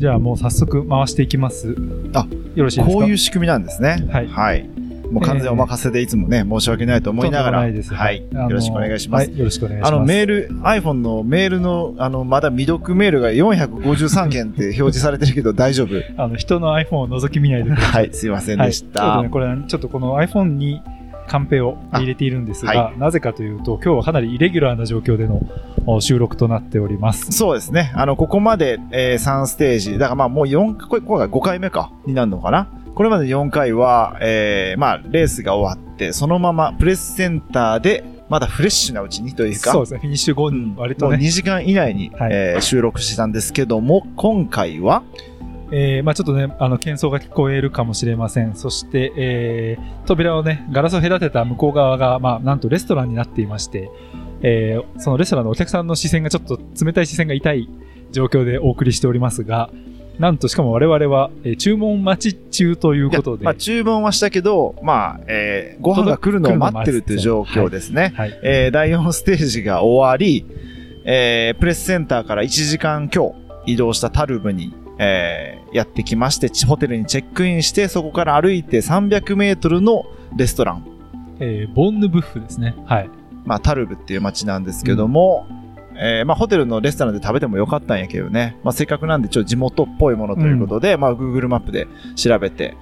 はい、じゃあもう早速回していきます。あよろしいですか？こういう仕組みなんですね。はいもう完全お任せでいつもね、申し訳ないと思いながら、はい。よろしくお願いします。はい、よろしくお願いします。あの、メール、iPhone のメールの、あの、まだ未読メールが453件って表示されてるけど大丈夫？あの人の iPhone を覗き見ないでください。はい、すいませんはいでした。ちょっとね、これはちょっとこの iPhone にカンペを入れているんですが、あはなぜかというと、今日はかなりイレギュラーな状況でのお収録となっております。そうですね。あの、ここまで、えー3ステージ。だからまあもう4、これ、これが5回目か、になるのかな？これまで4回は、えーまあ、レースが終わって、そのままプレスセンターで、まだフレッシュなうちにというか、そうですね、フィニッシュ後うんに割とね、2時間以内に、はいえー収録したんですけども、今回は、えーまあちょっとね、あの、喧騒が聞こえるかもしれません。そして、えー扉をね、ガラスを隔てた向こう側が、まあなんとレストランになっていまして、えーそのレストランのお客さんの視線がちょっと冷たい視線が痛い状況でお送りしておりますが、なんとしかも我々は、えー注文待ち中ということで、まあ、注文はしたけど、まあ、えーご飯が来るのを待ってるという状況ですね。はい。えー第4ステージが終わり、えープレスセンターから1時間今日移動したタルブに、えーやってきまして、ちホテルにチェックインして、そこから歩いて300メートルのレストラン。えーボンヌブッフですね。はい。まあ、タルブっていう街なんですけども、えーまあ、ホテルのレストランで食べてもよかったんやけどね。まあ、せっかくなんで、ちょっと地元っぽいものということで、まあ、Google マップで調べて、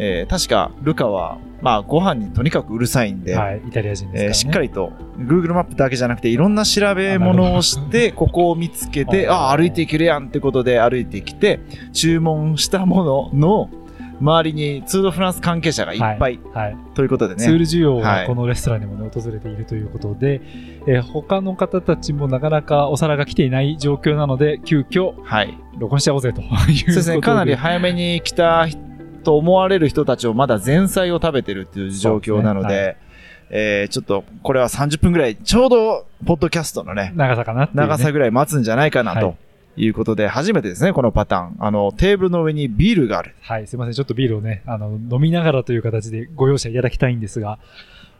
えー確か、ルカは、まあ、ご飯にとにかくうるさいんで、はい。イタリア人ですねえーしっかりと Google マップだけじゃなくていろんな調べ物をしてここを見つけて ああ歩いていけるやんってことで歩いてきて注文したものの周りにツードフランス関係者がいっぱいはい。ということでツールね。需要はいがこのレストランにも、ね、訪れているということで、えー他の方たちもなかなかお皿が来ていない状況なので、急遽はい。録音しちゃおうぜということで。そうですね。かなり早めに来たと思われる人たちをまだ前菜を食べてるっていう状況なのでえーちょっとこれは30分ぐらいちょうどポッドキャストのね長さかなね。長さぐらい待つんじゃないかなはいということで、初めてですね、このパターン。あの、テーブルの上にビールがある。はい、すいません。ちょっとビールをね、あの、飲みながらという形でご容赦いただきたいんですが、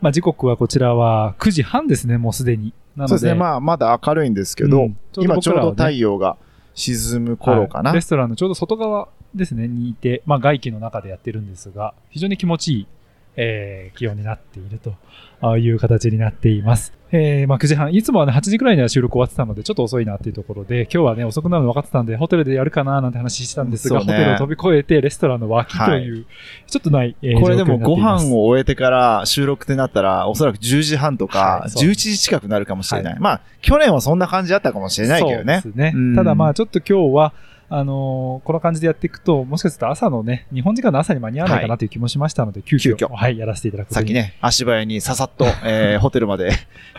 まあ、時刻はこちらは9時半ですね、もうすでに。なので、そうですね。まあ、まだ明るいんですけど、うん今ちょうど太陽が沈む頃かな。はいレストランのちょうど外側ですね、にいて、まあ、外気の中でやってるんですが、非常に気持ちいい、えー気温になっているという形になっています。えーまあ、9時半、いつもはね、8時くらいには収録終わってたので、ちょっと遅いなっていうところで、今日はね、遅くなるの分かってたんで、ホテルでやるかななんて話してたんですが、ね。ホテルを飛び越えて、レストランの脇という、ちょっとない、えーこれでもご飯を終えてから収録ってなったら、おそらく10時半とかはいそう11時近くなるかもしれない。まあ、去年はそんな感じだったかもしれないけどね。そうですね。うん。ただまあちょっと今日は、あのーこの感じでやっていくと、もしかすると朝のね、日本時間の朝に間に合わないかなという気もしましたので、急遽、急遽はい、やらせていただくさっきね、足早にささっと、えー ホテルまで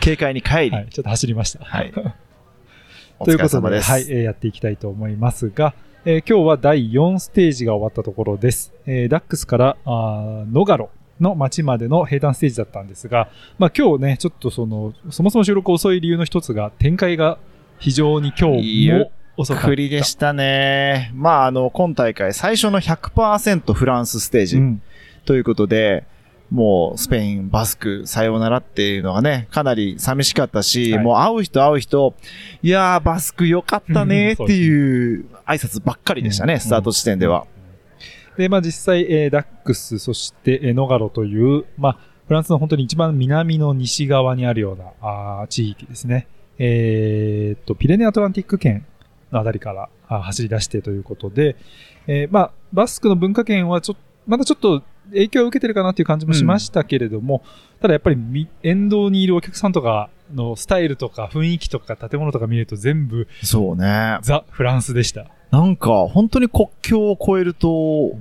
軽快に帰り、はい、ちょっと走りました。はい おということで。はい、えーやっていきたいと思いますが、えー今日は第4ステージが終わったところです。えーダックスからあーノガロの街までの平坦ステージだったんですが、まあ今日ね、ちょっとその、そもそも収録遅い理由の一つが、展開が非常に今日も遅かった。でしたね。まあ、あの、今大会最初の100%フランスステージうんということで、もうスペイン、バスク、さようならっていうのがね、かなり寂しかったし、はいもう会う人会う人、いやー、バスク良かったねっていう挨拶ばっかりでしたね、うんスタート地点では。で、まあ実際、えーダックス、そして、えーノガロという、まあ、フランスの本当に一番南の西側にあるようなあー地域ですね。えーっと、ピレネアトランティック圏のあたりから走り出してということで、えーまあ、バスクの文化圏はちょまだちょっと影響を受けてるかなっていう感じもしましたけれども、ただやっぱりみ沿道にいるお客さんとかのスタイルとか雰囲気とか建物とか見ると全部そうね。ザ・フランスでした。なんか、本当に国境を越えると、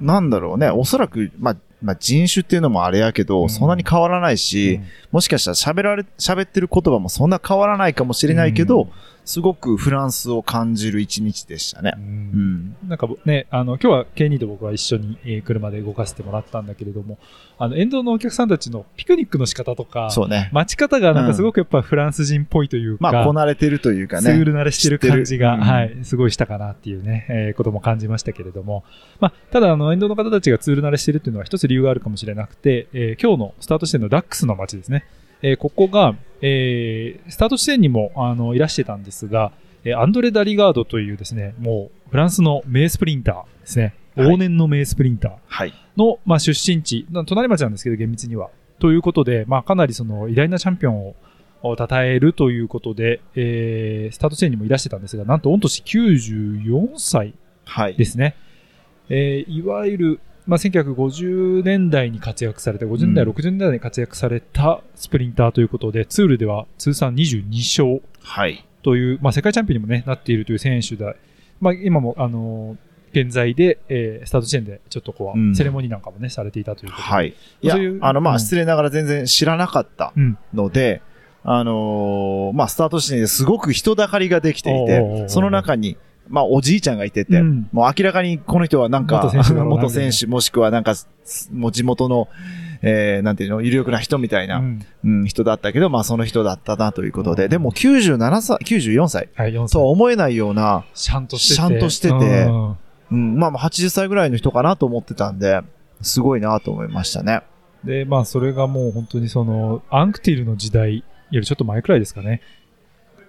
なんだろうね、おそらく、まあ、まあ、人種っていうのもあれやけど、うん。そんなに変わらないし、うん。もしかしたら喋られ、喋ってる言葉もそんな変わらないかもしれないけど、すごくフランスを感じる一日でしたねう。うんん。なんかね、あの、今日は K2 と僕は一緒に、えー車で動かせてもらったんだけれども、あの、沿道のお客さんたちのピクニックの仕方とか、そうね。待ち方がなんかすごくやっぱフランス人っぽいというか、まあ、こなれてるというかね。ツール慣れしてる感じが、知ってるはい、すごいしたかなっていうね、えーことも感じましたけれども、まあ、ただ、あの、沿道の方たちがツール慣れしてるっていうのは一つ理由があるかもしれなくて、えー今日のスタート地点のダックスの街ですね。えーここが、えースタート地点にも、あの、いらしてたんですが、えーアンドレ・ダリガードというですね、もうフランスの名スプリンターですね。はい往年の名スプリンターはい。の、まあ、出身地、な隣町なんですけど、厳密には。ということで、まあ、かなりその偉大なチャンピオンをを称えるということで、えースタート地点にもいらしてたんですが、なんと御年94歳はい。ですね。えーいわゆる、まあ、1950年代に活躍されて、50年代、うん60年代に活躍されたスプリンターということで、ツールでは通算22勝はい。という、まあ、世界チャンピオンにも、ね、なっているという選手で、まあ、今も、あのー現在で、えースタート地点でちょっとこう、うんセレモニーなんかもね、されていたということで。はい。いやそういう、あの、まあ、うん失礼ながら全然知らなかったうん。ので、あのーまあ、スタート地点ですごく人だかりができていて、うその中に、まあ、おじいちゃんがいてて、うんもう明らかにこの人はなんか、元選手元選手もしくはなんか、すもう地元の、えー、なんていうの、有力な人みたいな、うんうん、人だったけど、まあ、その人だったなということで、でも97歳、94歳はい、4とは歳。思えないような、シャンとしてて。シャンとしててうんうん、まあ、まあ80歳ぐらいの人かなと思ってたんで、すごいなと思いましたね。で、まあ、それがもう本当にその、アンクティルの時代よりちょっと前くらいですかね。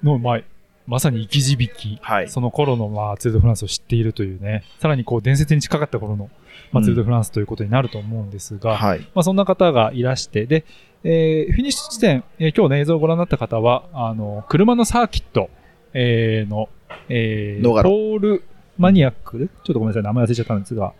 の、まあ、まさに生き字引き。はい。その頃の、まあ、ツール・ド・フランスを知っているというね、さらにこう、伝説に近かった頃の、まあ、うんツール・ド・フランスということになると思うんですが、はい。まあ、そんな方がいらして、で、えーフィニッシュ地点、えー今日ね、映像をご覧になった方は、あの、車のサーキット、えーの、えーノガロポールマニアックちょっとごめんなさい、名前忘れちゃったんですが、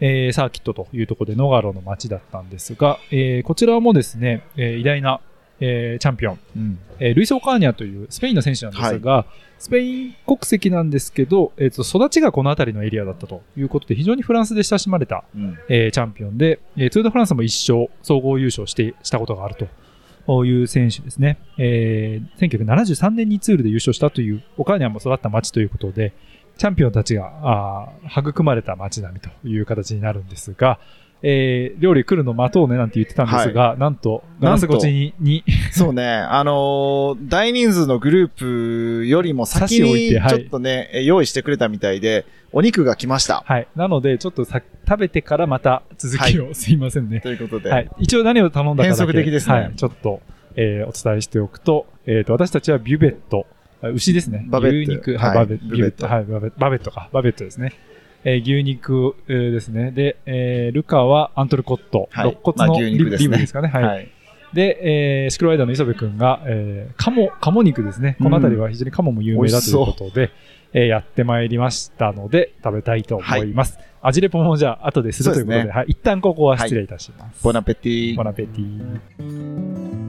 えーサーキットというところでノガロの街だったんですが、えーこちらもですね、えー偉大な、えーチャンピオン、うん。えールイス・オカーニャというスペインの選手なんですが、スペイン国籍なんですけど、えーと育ちがこの辺りのエリアだったということで、非常にフランスで親しまれた、うん。えーチャンピオンで、えーツール・ド・フランスも一勝、総合優勝してしたことがあるという選手ですね。えー1973年にツールで優勝したという、オカーニャンも育った町ということで、チャンピオンたちがあー育まれた町並みという形になるんですが、えー料理来るの待とうねなんて言ってたんですが、なんと、ガラス越しにに。そうね、あのー大人数のグループよりも先にちょっとね、え用意してくれたみたいで、お肉が来ました。はい。なので、ちょっとさ食べてからまた続きを、すいませんね。ということで、はい。一応何を頼んだかだけ変則的ですね。はい。ちょっと、えーお伝えしておくと、えっ、と、私たちはビュベット、あ牛ですね。バベット。牛肉、はいバベット。ビュベット、バベットか、バベットですね。えー牛肉、えーですね。で、えールカはアントルコット、はい肋骨のまあ牛リブ,、肉ですねリブですかね。はい。はい。で、えーシクロワイダーの磯部くんが、えー、鴨、鴨肉ですね。この辺りは非常に鴨も有名だということで、えーやってまいりましたので、食べたいと思います。味レポもじゃあ後でするということで、ですねはい。一旦ここは失礼いたします。ボナペティボナペティ。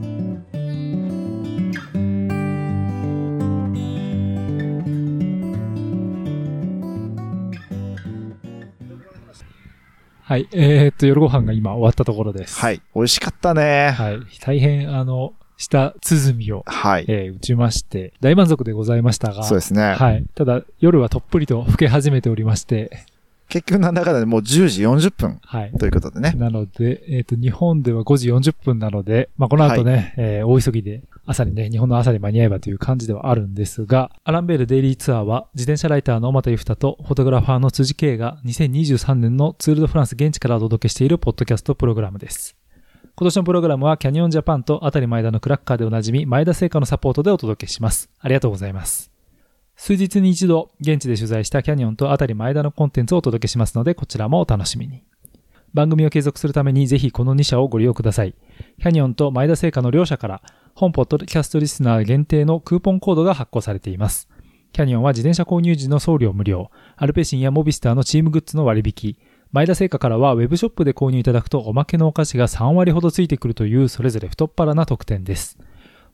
はい。えーっと、夜ご飯が今終わったところです。はい。美味しかったね。はい。大変、あの、舌鼓を、はい。えー打ちまして、大満足でございましたが、そうですね。はい。ただ、夜はとっぷりと更け始めておりまして、結局なんだかんだでもう10時40分はい。ということでね。なので、えっ、と、日本では5時40分なので、まあ、この後ね、えー大急ぎで朝にね、日本の朝に間に合えばという感じではあるんですが、アランベールデイリーツアーは、自転車ライターの小又ゆふたと、フォトグラファーの辻圭が2023年のツールドフランス現地からお届けしているポッドキャストプログラムです。今年のプログラムはキャニオンジャパンとあたり前田のクラッカーでおなじみ前田製菓のサポートでお届けします。ありがとうございます。数日に一度、現地で取材したキャニオンとあたり前田のコンテンツをお届けしますので、こちらもお楽しみに。番組を継続するためにぜひこの2社をご利用ください。キャニオンと前田製菓の両社から、本ポッドキャストリスナー限定のクーポンコードが発行されています。キャニオンは自転車購入時の送料無料、アルペシンやモビスターのチームグッズの割引、前田製菓からはウェブショップで購入いただくとおまけのお菓子が3割ほどついてくるというそれぞれ太っ腹な特典です。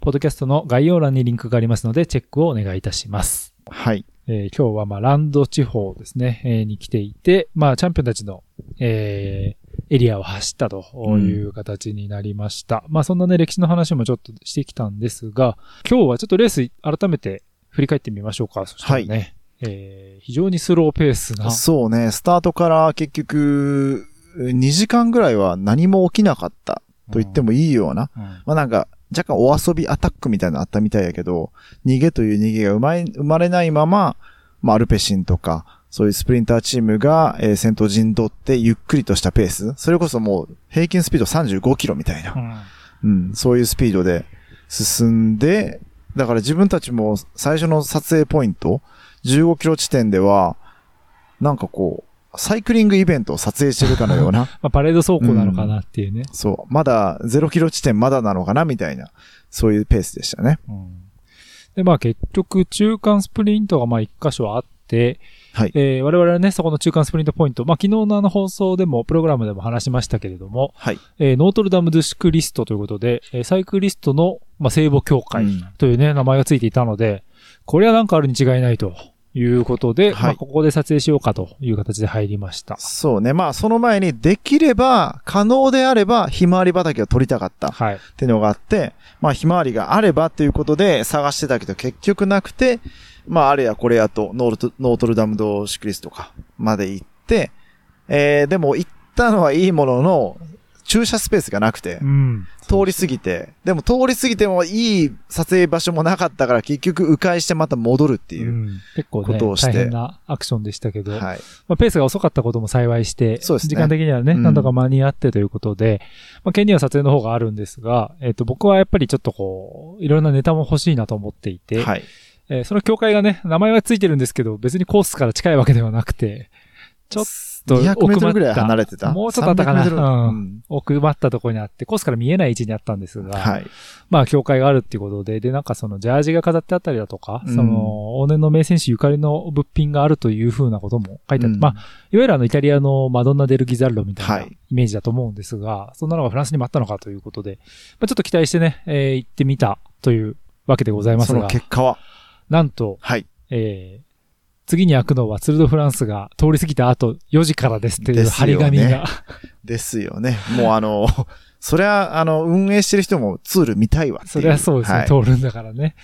ポッドキャストの概要欄にリンクがありますのでチェックをお願いいたします。はい。えー今日はまあランド地方ですね、えーに来ていて、まあチャンピオンたちの、えーエリアを走ったという形になりました。まあそんなね、歴史の話もちょっとしてきたんですが、今日はちょっとレース改めて振り返ってみましょうか。そしたらね、えー非常にスローペースな。そうね、スタートから結局、2時間ぐらいは何も起きなかったと言ってもいいような、うんまあなんか、若干お遊びアタックみたいなのあったみたいやけど、逃げという逃げが生まれ生まれないまま、まあアルペシンとか、そういうスプリンターチームが、えー先頭陣取ってゆっくりとしたペース、それこそもう平均スピード35キロみたいな、うん、そういうスピードで進んで、だから自分たちも最初の撮影ポイント、15キロ地点では、なんかこう、サイクリングイベントを撮影してるかのような、まあ、パレード走行なのかなっていうね。そう、まだ0キロ地点まだなのかなみたいな、そういうペースでしたね。うんで、まあ結局、中間スプリントがまあ一箇所あって、はい。えー我々はね、そこの中間スプリントポイント、まあ昨日のあの放送でも、プログラムでも話しましたけれども、はい。えーノートルダム・ドゥシクリストということで、えーサイクリストの、まあ、聖母協会うんというね、名前がついていたので、これはなんかあるに違いないということで、はいまあここで撮影しようかという形で入りました。そうね。まあ、その前に、できれば、可能であれば、ひまわり畑を取りたかったっはい。ていうのがあって、まあ、ひまわりがあればっていうことで探してたけど、結局なくて、まあ、あれやこれやと、ノートノートルダムドーシクリストか、まで行って、えー、でも行ったのはいいものの、駐車スペースがなくてう、ん。通り過ぎて、でも通り過ぎてもいい撮影場所もなかったから、結局迂回してまた戻るっていう。うん結構ねことをして大変なアクションでしたけど、はい。まあ、ペースが遅かったことも幸いして、そうですね時間的にはね、うんなんとか間に合ってということで、まあ、県には撮影の方があるんですが、えっ、と、僕はやっぱりちょっとこう、いろんなネタも欲しいなと思っていて、はい。えーその教会がね、名前はついてるんですけど、別にコースから近いわけではなくて、ちょっと200メートルぐらい離れてた？もうちょっとあったかな。300メートル。うん。うん。奥まったところにあって、コースから見えない位置にあったんですが、はい。まあ、教会があるっていうことで、で、なんかその、ジャージが飾ってあったりだとか、うん。その、往年の名選手ゆかりの物品があるというふうなことも書いてあって、うん。まあ、いわゆるあの、イタリアのマドンナ・デル・ギザルロみたいはない。イメージだと思うんですが、そんなのがフランスにもあったのかということで、まあ、ちょっと期待してね、えー行ってみたというわけでございますそのが、結果は、なんと、はい。えー次に開くのはツール・ド・フランスが通り過ぎた後4時からですっていう張り紙が、ですよね。もうあの、そりゃ、あの、運営してる人もツール見たいわ。それはそうですね、はい通るんだからね。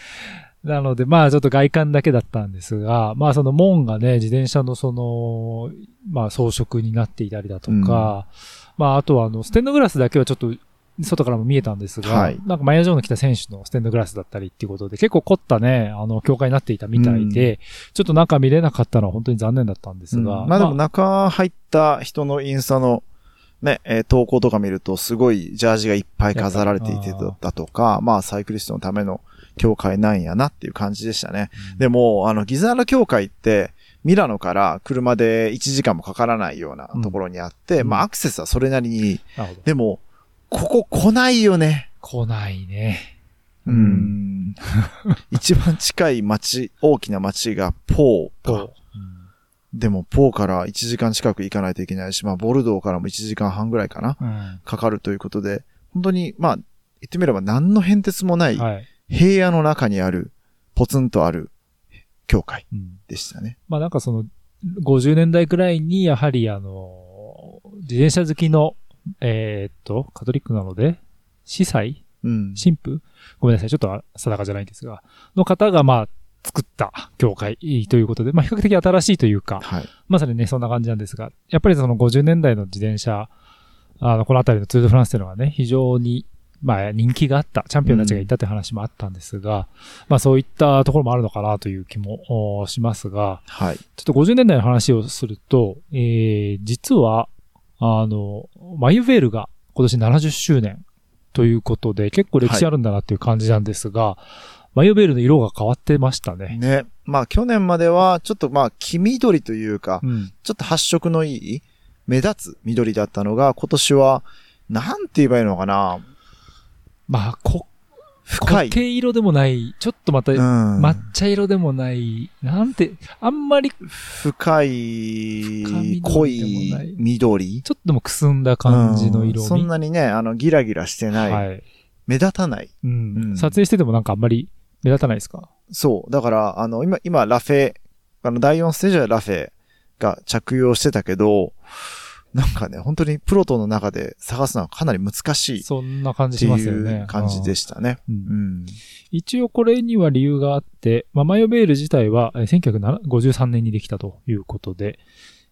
なので、まあちょっと外観だけだったんですが、まあその門がね、自転車のその、まあ装飾になっていたりだとか、まああとはあの、ステンドグラスだけはちょっと、外からも見えたんですが、はい。なんかマイヤージョーの来た選手のステンドグラスだったりっていうことで、結構凝ったね、あの、教会になっていたみたいで、ちょっと中見れなかったのは本当に残念だったんですうん。が、まあでも中入った人のインスタのね、えー投稿とか見るとすごいジャージがいっぱい飾られていてだとか、まあサイクリストのための教会なんやなっていう感じでしたね。うん。でも、あの、ギザーラ教会って、ミラノから車で1時間もかからないようなところにあって、うん。まあアクセスはそれなりに、なるほど。でも、ここ来ないよね。来ないね。うん。一番近い町、大きな町がポーかと。でも、ポーから1時間近く行かないといけないし、まあ、ボルドーからも1時間半ぐらいかな、うんかかるということで、本当に、まあ、言ってみれば何の変哲もないはい。平野の中にある、ポツンとある教会うんでしたね。まあなんかその、50年代くらいに、やはりあの、自転車好きの、えーっと、カトリックなので、司祭？うん。神父？ごめんなさい、ちょっと定かじゃないんですが、の方がまあ、作った教会ということで、まあ比較的新しいというか、はい。まさにね、そんな感じなんですが、やっぱりその50年代の自転車、あの、この辺りのツール・ド・フランスというのはね、非常に、まあ人気があった、チャンピオンたちがいたって話もあったんですが、まあそういったところもあるのかなという気もおしますが、はい。ちょっと50年代の話をすると、えー、実は、あの、マユヴェールが今年70周年ということで、結構歴史あるんだなっていう感じなんですが、マユヴェールの色が変わってましたね。ね。まあ、去年までは、ちょっとまあ、黄緑というか、うん。ちょっと発色のいい、目立つ緑だったのが、今年は、なんて言えばいいのかなまあ、こ、深い。固形色でもない、ちょっとまた、うん。抹茶色でもない、なんて、あんまり、ち深い、緑濃いい緑？ょっとでもくすんだ感じの色味。うんそんなにね、あの、ギラギラしてない。はい。目立たない。うん。うん撮影しててもなんかあんまり目立たないですか？そう。だから、あの、今、今、ラフェ、あの、第4ステージはラフェが着用してたけど、なんかね、本当にプロトの中で探すのはかなり難しいっそんな感じてしますよねいう。感じでしたね。うんうん。一応これには理由があって、まあ、マヨベール自体はえー1953年にできたということで、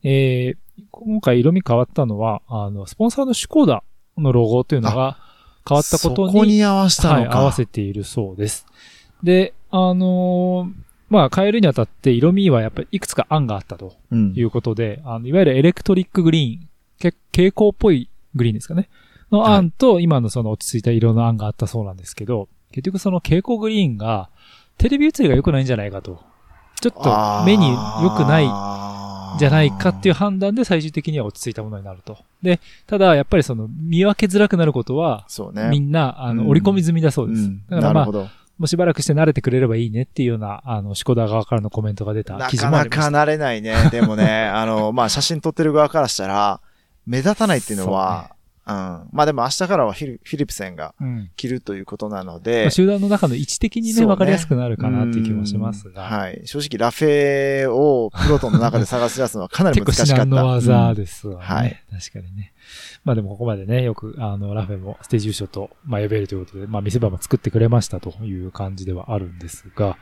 えー今回色味変わったのは、あの、スポンサーのシュコーダのロゴというのが変わったことに、そこに合わせたはい、のか。合わせているそうです。で、あのーまあ、変えるにあたって色味はやっぱりいくつか案があったとうんいうことで、あの、いわゆるエレクトリックグリーン、け蛍光っぽいグリーンですかね。のはい案と、今のその落ち着いた色の案があったそうなんですけど、結局その蛍光グリーンが、テレビ映りが良くないんじゃないかと。ちょっと目に良くないじゃないかっていう判断で最終的には落ち着いたものになると。で、ただやっぱりその見分けづらくなることは、そうね。みんな、あの、うん織り込み済みだそうです。うんだからまあ。もうしばらくして慣れてくれればいいねっていうような、あの、シコダ側からのコメントが出たな記事かなかもありました。慣れないね。でもね、あの、まあ、写真撮ってる側からしたら、目立たないっていうのは、うん。まあでも明日からはフィリフィリプセンがうん。着るということなのまであ、集団の中の位置的にね、そうねわかりやすくなるかなっていう気もしますが。うんはい。正直、ラフェをプロトンの中で探し出すのはかなり結構至難しかった。難の技うんですわね。はい確かにね。まあでもここまでね、よく、あの、ラフェもステージ優勝と、まあ、呼べるということで、まあ、見せ場も作ってくれましたという感じではあるんですが、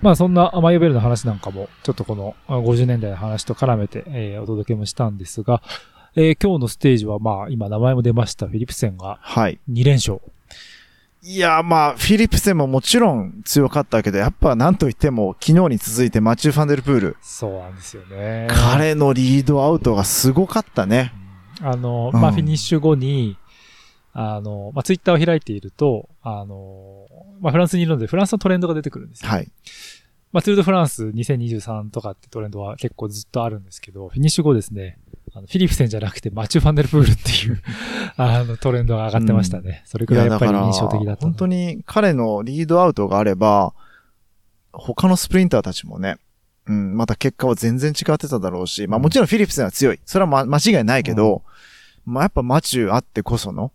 まあそんなマイオベルの話なんかも、ちょっとこのあ50年代の話と絡めて、えーお届けもしたんですが、えー今日のステージはまあ今名前も出ましたフィリプセンがはい。2連勝。いや、まあ、フィリプセンももちろん強かったけど、やっぱなんといっても、昨日に続いてマチュー・ファンデルプール。そうなんですよね。彼のリードアウトがすごかったね。あの、うんまあ、フィニッシュ後に、あの、まあ、ツイッターを開いていると、あの、まあ、フランスにいるので、フランスのトレンドが出てくるんですよ。はい。まあ、ツールドフランス2023とかってトレンドは結構ずっとあるんですけど、フィニッシュ後ですね、あのフィリプセンじゃなくてマチュー・ファンデルプールっていう、あの、トレンドが上がってましたね。それくらいやっぱり印象的だった本当に彼のリードアウトがあれば、他のスプリンターたちもね、うん、また結果は全然違ってただろうし、まあもちろんフィリプセンは強い。それはま間違いないけど、まあやっぱマチューあってこその、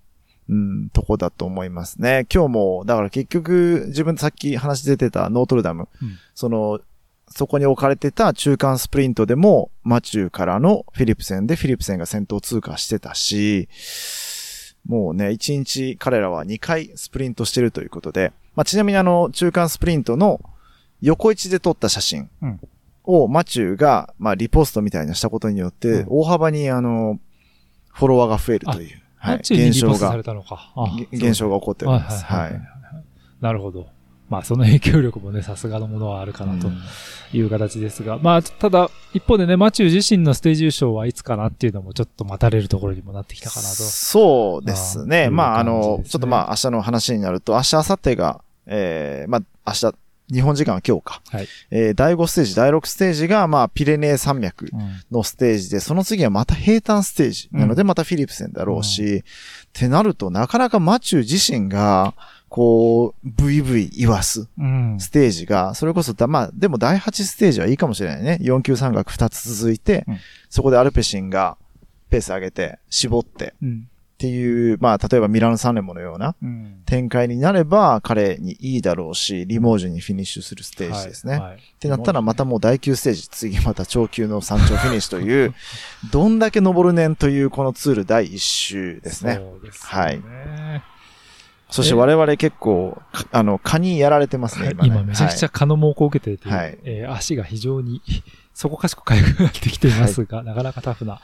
うん、とこだと思いますね。今日も、だから結局、自分さっき話出てたノートルダム、うんその、そこに置かれてた中間スプリントでも、マチューからのフィリプセンでフィリプセンが先頭通過してたし、もうね、1日彼らは2回スプリントしてるということで、まあ、ちなみにあの、中間スプリントの横位置で撮った写真うん。をマチューが、まあ、リポストみたいなしたことによって、うん。大幅にあの、フォロワーが増えるという、はい、現象が、現象が起こっております。はい。なるほど。まあ、その影響力もね、さすがのものはあるかなとうんいう形ですが、まあ、ただ、一方でね、マチュー自身のステージ優勝はいつかなっていうのもちょっと待たれるところにもなってきたかなと。そうですね。まあ、あの、ちょっとまあ、明日の話になると、明日、明後日が、えー、まあ、明日、日本時間は今日か。はい。えー、第5ステージ、第6ステージが、まあ、ピレネー山脈うんのステージで、その次はまた平坦ステージ。なので、またフィリプセンだろうし、ってなると、なかなかマチュー自身が、こう、ブイブイ言わすうん。ステージが、それこそだ、まあ、でも第8ステージはいいかもしれないね。4級山岳2つ続いて、うんそこでアルペシンがペース上げて、絞って、うん。っていう、まあ、例えばミラノサンレモのようなうん。展開になれば、彼にいいだろうし、リモージュにフィニッシュするステージですね。はいはいってなったらまたもう第9ステージ、次また長級の山頂フィニッシュという、どんだけ登るねんというこのツール第1周ですね。そうですよね。そして我々結構、かあの、蚊にやられてますね、今ね。今めちゃくちゃ蚊の猛攻を受けていて、はいえー足が非常に そこかしこ痒くなってきていますが、なかなかタフな、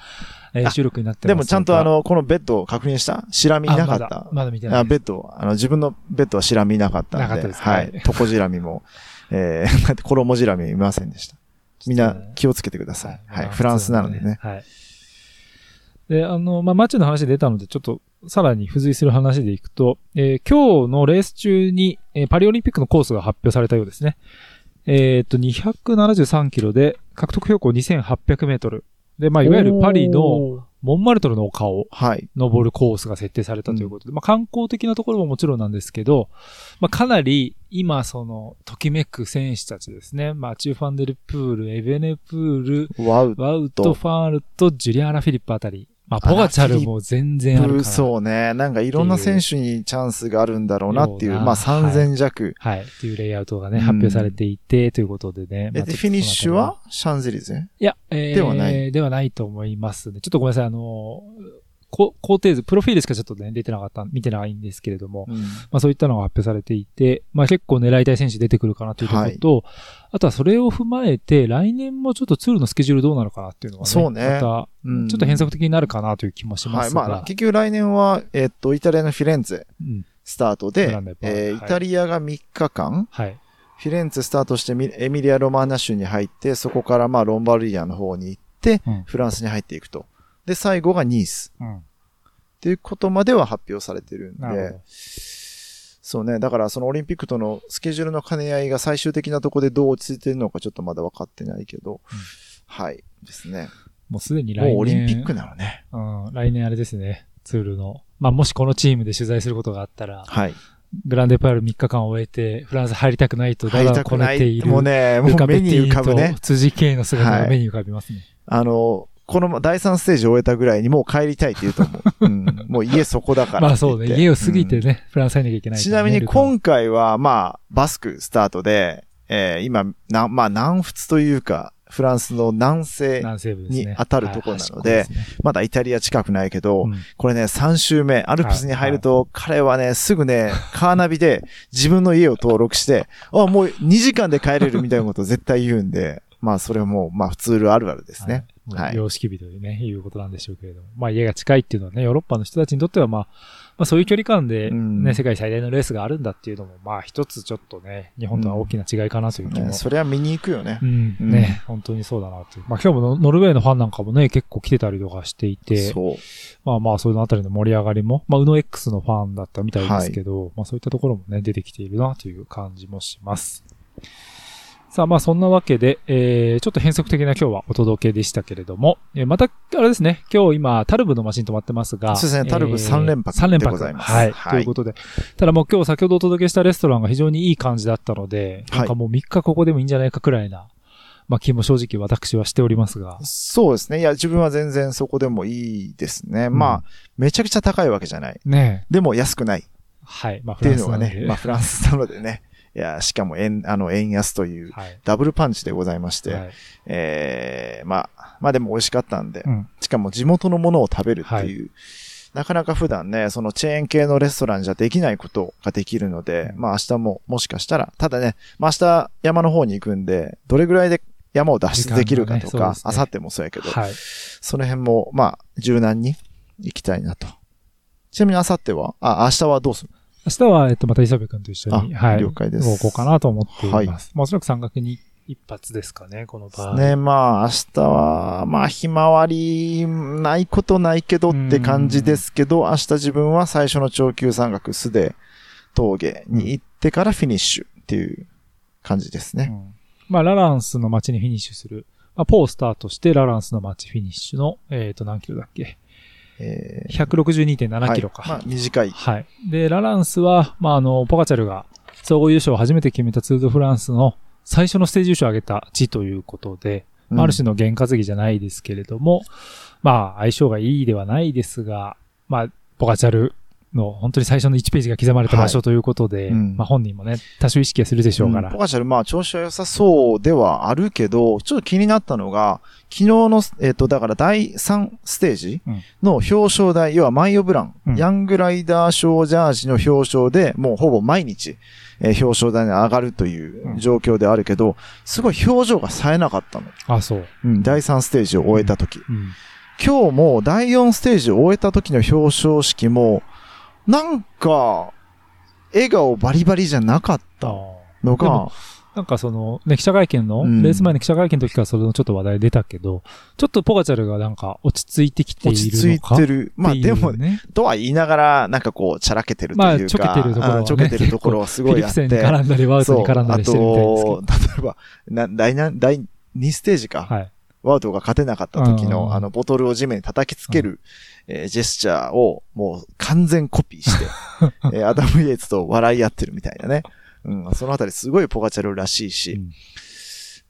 えーあ収録になってますでもちゃんとあ、の、このベッドを確認した？シラミなかった？あまだ。見てないあ、ベッド、あの、自分のベッドはシラミなかったんで。なかったですか？ははいい。トコジラミも、えー、衣ジラミいませんでした。みんな気をつけてください。はい。フランスなのでね。はい。で、あの、まあ、マッチの話出たので、ちょっと、さらに付随する話でいくと、えー今日のレース中に、えーパリオリンピックのコースが発表されたようですね。えーっと、273キロで、獲得標高2800メートル。で、まあ、いわゆるパリのモンマルトルの丘をはい。登るコースが設定されたということで、まあ観光的なところももちろんなんですけど、まあかなり今その、ときめく選手たちですね。まあチューファンデルプール、エベネプール、ワウワウト、ファールとジュリアーナ・フィリップあたり。まあポガチャルも全然あるから。そうね。なんかいろんな選手にチャンスがあるんだろうなっていう、まあ3000弱。はい。っていうレイアウトがね、うん発表されていて、ということでね。え、まあで、フィニッシュは？シャンゼリゼ？いや、えー、ではないではないと思いますね。ちょっとごめんなさい、あの、こ工程図、プロフィールしかちょっとね、出てなかった、見てないんですけれども、うん。まあそういったのが発表されていて、まあ結構狙いたい選手出てくるかなというところと、あとはそれを踏まえて、来年もちょっとツールのスケジュールどうなのかなっていうのがね、そうね。また、うん。ちょっと変則的になるかなという気もしまはい。すが、まあ、結局来年は、えっと、イタリアのフィレンツェうん、スタートグでランデ、パえーイはい。タリアが3日間、はい。フィレンツェスタートしてミエミリア・ロマーナ州に入って、そこからまあロンバルディアの方に行って、うん。フランスに入っていくと。で、最後がニース。うん。っていうことまでは発表されてるんで。そうね。だからそのオリンピックとのスケジュールの兼ね合いが最終的なところでどう落ち着いてるのかちょっとまだ分かってないけど、はい。ですね。もうすでに来年。もうオリンピックなのね。うん、来年あれですね。ツールの。まあ、もしこのチームで取材することがあったら、はい。グランデパール3日間を終えて、フランス入りたくないと、だだこ。ねている。もうね、もう目に浮かぶねと。辻圭の姿が目に浮かびますね。あの、この第3ステージを終えたぐらいにもう帰りたいって言うと思う。うん。もう家そこだからまあ。そうね。家を過ぎてうんね、フランス入んなきゃいけないちなみに今回は、まあ、バスクスタートで、えー今、な、まあ、南仏というか、フランスの南西。に当たるところなのでまだイタリア近くないけど、うんこれね、3周目、アルプスに入ると、彼はね、すぐね、カーナビで自分の家を登録して、あ、もう2時間で帰れるみたいなことを絶対言うんで、まあ、それはもう、まあ、普通あるあるですね。はい。はい様式美というね、いうことなんでしょうけれども。まあ家が近いっていうのはね、ヨーロッパの人たちにとってはまあ、まあそういう距離感でね、うん世界最大のレースがあるんだっていうのも、まあ一つちょっとね、日本とは大きな違いかなという気も。ねそれは見に行くよねう。ん、うんね、本当にそうだなという。まあ今日もノノルウェーのファンなんかもね、結構来てたりとかしていて、そう。まあまあそういうのあたりの盛り上がりも、まあ、うの X のファンだったみたいですけど、まあそういったところもね、出てきているなという感じもします。さあまあそんなわけで、えー、ちょっと変則的な今日はお届けでしたけれども、えーまた、あれですね、今日今、タルブのマシン止まってますが、そうですねタルブ三連泊3連泊でございますはい。はいということで、ただもう今日先ほどお届けしたレストランが非常にいい感じだったので、はいなんかもう3日ここでもいいんじゃないかくらいな、まあ気も正直私はしておりますが、そうですね。いや、自分は全然そこでもいいですね。んまあ、めちゃくちゃ高いわけじゃない。ねでも安くないっはい。まあていうのがね、フランスなのでまあ、フランスなのでね。いや、しかも円、あの、円安という、はい。ダブルパンチでございまして、はいええまあ、まあでも美味しかったんで、うん。しかも地元のものを食べるっていう、なかなか普段ね、そのチェーン系のレストランじゃできないことができるので、うんまあ明日ももしかしたら、ただね、まあ明日山の方に行くんで、どれぐらいで山を脱出できるかとか、時間がねそうですね明後日もそうやけど、はい。その辺も、まあ、柔軟に行きたいなと。ちなみに明後日は、あ、明日はどうする？明日は、えっと、また磯部君と一緒に、あはい。了解です動こうかなと思っています。はいまあ、おそらく山岳に一発ですかね、この場合。ね、まあ、明日は、まあ、ひまわり、ないことないけどって感じですけど、明日自分は最初の長級山岳、素で峠に行ってからフィニッシュっていう感じですね。うんまあ、ラランスの街にフィニッシュする。まあ、ポースタートして、ラランスの街フィニッシュの、えっ、と、何キロだっけ？えー ?162.7 キロか。はいまあ、短い。はい。で、ラランスは、まあ、あの、ポカチャルが総合優勝を初めて決めたツールドフランスの最初のステージ優勝を挙げた地ということで、まあある種の験担ぎじゃないですけれども、まあ、相性がいいではないですが、まあ、ポカチャルの本当に最初の1ページが刻まれた場所ということで、うんまあ本人もね、多少意識はするでしょうから。んポカチャル、まあ、調子は良さそうではあるけど、ちょっと気になったのが、昨日の、えっ、と、だから第3ステージの表彰台、要はマイオブラン、うんヤングライダー賞ジャージの表彰で、もうほぼ毎日、えー表彰台に上がるという状況であるけど、すごい表情が冴えなかったの。あ、そう。うん、第3ステージを終えた時。うん。今日も第4ステージを終えた時の表彰式も、なんか、笑顔バリバリじゃなかったのでがも、なんかその、ね、記者会見の、うんレース前の記者会見の時からそれのちょっと話題出たけど、ちょっとポカチャルがなんか落ち着いてきてい落るのかち着いてる。まあでも、ね、とは言いながら、なんかこう、ちゃらけてるとまあ、いうか、ちょけてるところは、ね、あちょけてるところはすごいあって。フィリプセンに絡んだり、ワウトに絡んだりしてるみたいですけど。例えば、な、第何、第2ステージか。はい。ワウトが勝てなかった時うんの、あの、ボトルを地面に叩きつける、えージェスチャーを、もう完全コピーして、えーアダム・イエーツと笑い合ってるみたいなね。うん、そのあたりすごいポガチャルらしいし、うん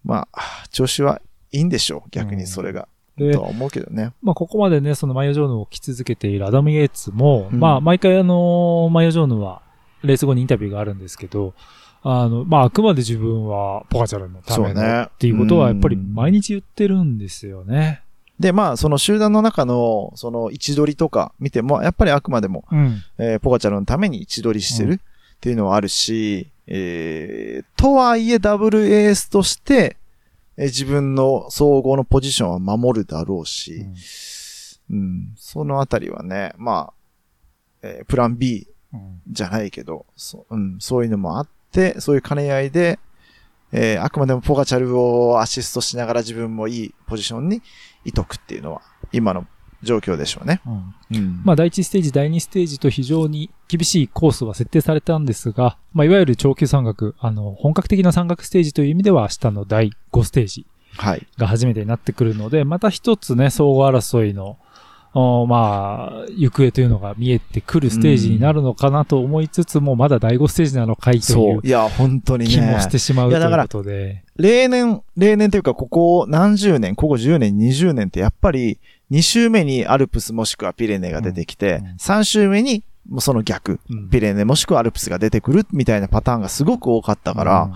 まあ、調子はいいんでしょう、逆にそれが。でとは思うけどね。まあ、ここまでね、そのマイオジョーヌを着続けているアダム・イエーツも、うんまあ、毎回あの、マイオジョーヌは、レース後にインタビューがあるんですけど、あの、まあ、あくまで自分はポカチャルのためそうねのっていうことは、やっぱりうん毎日言ってるんですよね。で、まあ、その集団の中の、その位置取りとか見ても、やっぱりあくまでも、うん。えーポガチャルのために位置取りしてるっていうのはあるし、えーとはいえダブルエースとして、えー自分の総合のポジションは守るだろうし、うん、そのあたりはね、まあ、えープラン B うん。じゃないけど、そ,、うん、そういうのもあって、そういう兼ね合いで、えーあくまでもポガチャルをアシストしながら自分もいいポジションにいとくっていうのは、今の状況でしょうね。うんうん。まあ、第1ステージ、第2ステージと非常に厳しいコースは設定されたんですが、まあ、いわゆる長級山岳、あの、本格的な山岳ステージという意味では、明日の第5ステージはい。が初めてになってくるので、また一つね、総合争いの、おまあ、行方というのが見えてくるステージになるのかなと思いつつも、まだ第5ステージなのかいといそうう。いや、本当にね気もし。てしまうといういやだからことで。例年、例年というか、ここ何十年、ここ10年、20年ってやっぱり、2週目にアルプスもしくはピレネが出てきて、うんうん3週目に、もうその逆、うんピレネもしくはアルプスが出てくるみたいなパターンがすごく多かったから、うん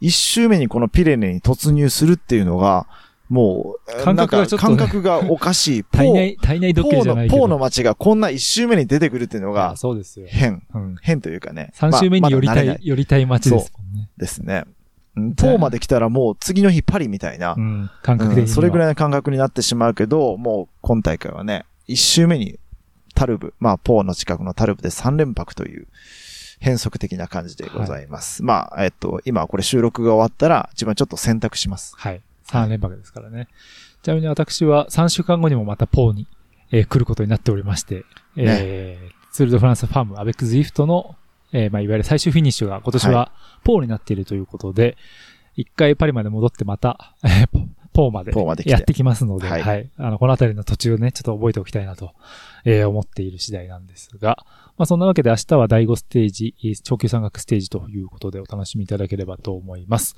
1週目にこのピレネに突入するっていうのが、もう、感覚がちょっと感覚がおかしい。ポ体ー内、体内ポ時計じゃないけど。ポーの街がこんな1週目に出てくるっていうのが、そうですよ。変。うん。変というかね。3週目に寄りたい、寄りたい街ですもんね。ですね。うんポーまで来たらもう次の日パリみたいなう、ん。感覚的には。うんそれぐらいい。の感覚になってしまうけど、もう今大会はね、1週目にタルブ、まあポーの近くのタルブで3連泊という変則的な感じでございます。まあ、えっと、今これ収録が終わったら自分はちょっと選択します。はい。3連泊ですからね。ちなみに私は3週間後にもまたポーに、えー来ることになっておりまして、えーツールドフランスファームアベックズイフトの、えーまあ、いわゆる最終フィニッシュが今年はポーになっているということで、一回パリまで戻ってまた、えーポポーまでやってきますので、ははいい。あの、このあたりの途中ね、ちょっと覚えておきたいなと、えー思っている次第なんですが、まあそんなわけで明日は第5ステージ、えー長級山岳ステージということでお楽しみいただければと思います。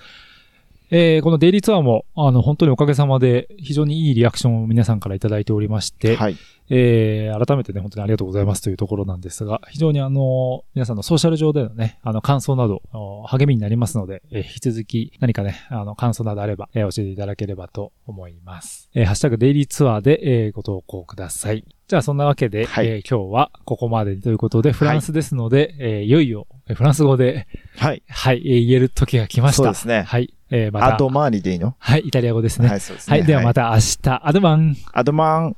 えーこのデイリーツアーも、あの、本当におかげさまで非常にいいリアクションを皆さんからいただいておりまして、はい。えー改めてね、本当にありがとうございますというところなんですが、非常にあの、皆さんのソーシャル上でのね、あの、感想など、お励みになりますので、えー引き続き何かね、あの、感想などあれば、えー教えていただければと思います。えーハッシュタグデイリーツアーで、えーご投稿ください。じゃあ、そんなわけで、はいえー今日はここまでということで、フランスですので、えーいよいよ、えーフランス語で、はい。はい、えー言える時が来ました。そうですねはい。えーまた、アドマーニでいいの？はい、イタリア語ですね。はい、そうですね。はい、ではまた明日、アドバン。アドマン。